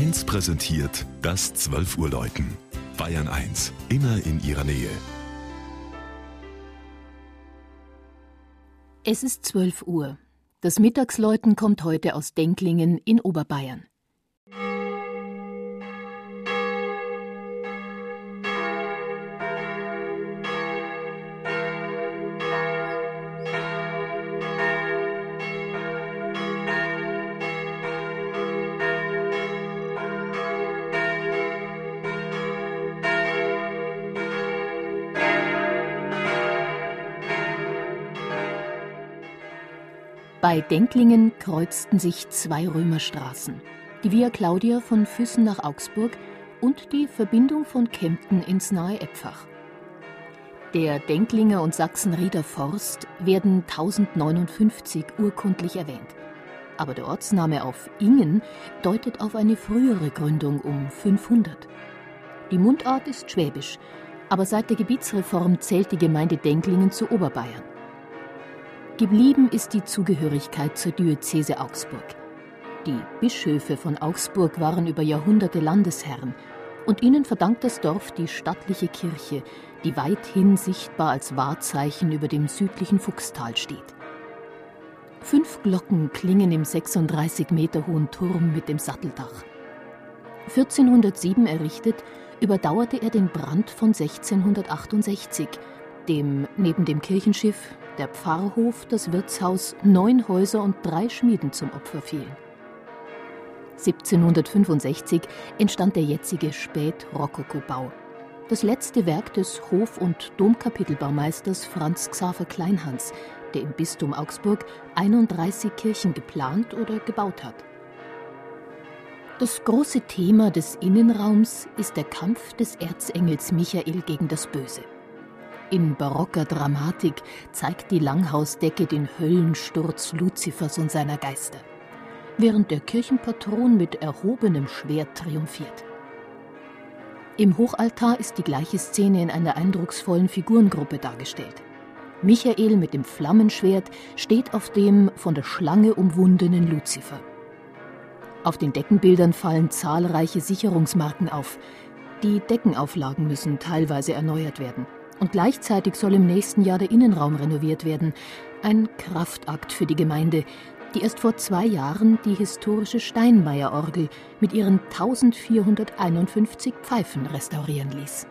1 präsentiert das 12 Uhr Läuten. Bayern 1, immer in ihrer Nähe. Es ist 12 Uhr. Das Mittagsläuten kommt heute aus Denklingen in Oberbayern. Bei Denklingen kreuzten sich zwei Römerstraßen. Die Via Claudia von Füssen nach Augsburg und die Verbindung von Kempten ins nahe Epfach. Der Denklinger und Sachsenrieder Forst werden 1059 urkundlich erwähnt. Aber der Ortsname auf Ingen deutet auf eine frühere Gründung um 500. Die Mundart ist schwäbisch, aber seit der Gebietsreform zählt die Gemeinde Denklingen zu Oberbayern. Geblieben ist die Zugehörigkeit zur Diözese Augsburg. Die Bischöfe von Augsburg waren über Jahrhunderte Landesherren und ihnen verdankt das Dorf die stattliche Kirche, die weithin sichtbar als Wahrzeichen über dem südlichen Fuchstal steht. Fünf Glocken klingen im 36 Meter hohen Turm mit dem Satteldach. 1407 errichtet, überdauerte er den Brand von 1668, dem neben dem Kirchenschiff der Pfarrhof, das Wirtshaus, neun Häuser und drei Schmieden zum Opfer fielen. 1765 entstand der jetzige Spät-Rokoko-Bau. Das letzte Werk des Hof- und Domkapitelbaumeisters Franz Xaver Kleinhans, der im Bistum Augsburg 31 Kirchen geplant oder gebaut hat. Das große Thema des Innenraums ist der Kampf des Erzengels Michael gegen das Böse. In barocker Dramatik zeigt die Langhausdecke den Höllensturz Luzifers und seiner Geister, während der Kirchenpatron mit erhobenem Schwert triumphiert. Im Hochaltar ist die gleiche Szene in einer eindrucksvollen Figurengruppe dargestellt. Michael mit dem Flammenschwert steht auf dem von der Schlange umwundenen Luzifer. Auf den Deckenbildern fallen zahlreiche Sicherungsmarken auf. Die Deckenauflagen müssen teilweise erneuert werden. Und gleichzeitig soll im nächsten Jahr der Innenraum renoviert werden. Ein Kraftakt für die Gemeinde, die erst vor zwei Jahren die historische Steinmeier-Orgel mit ihren 1451 Pfeifen restaurieren ließ.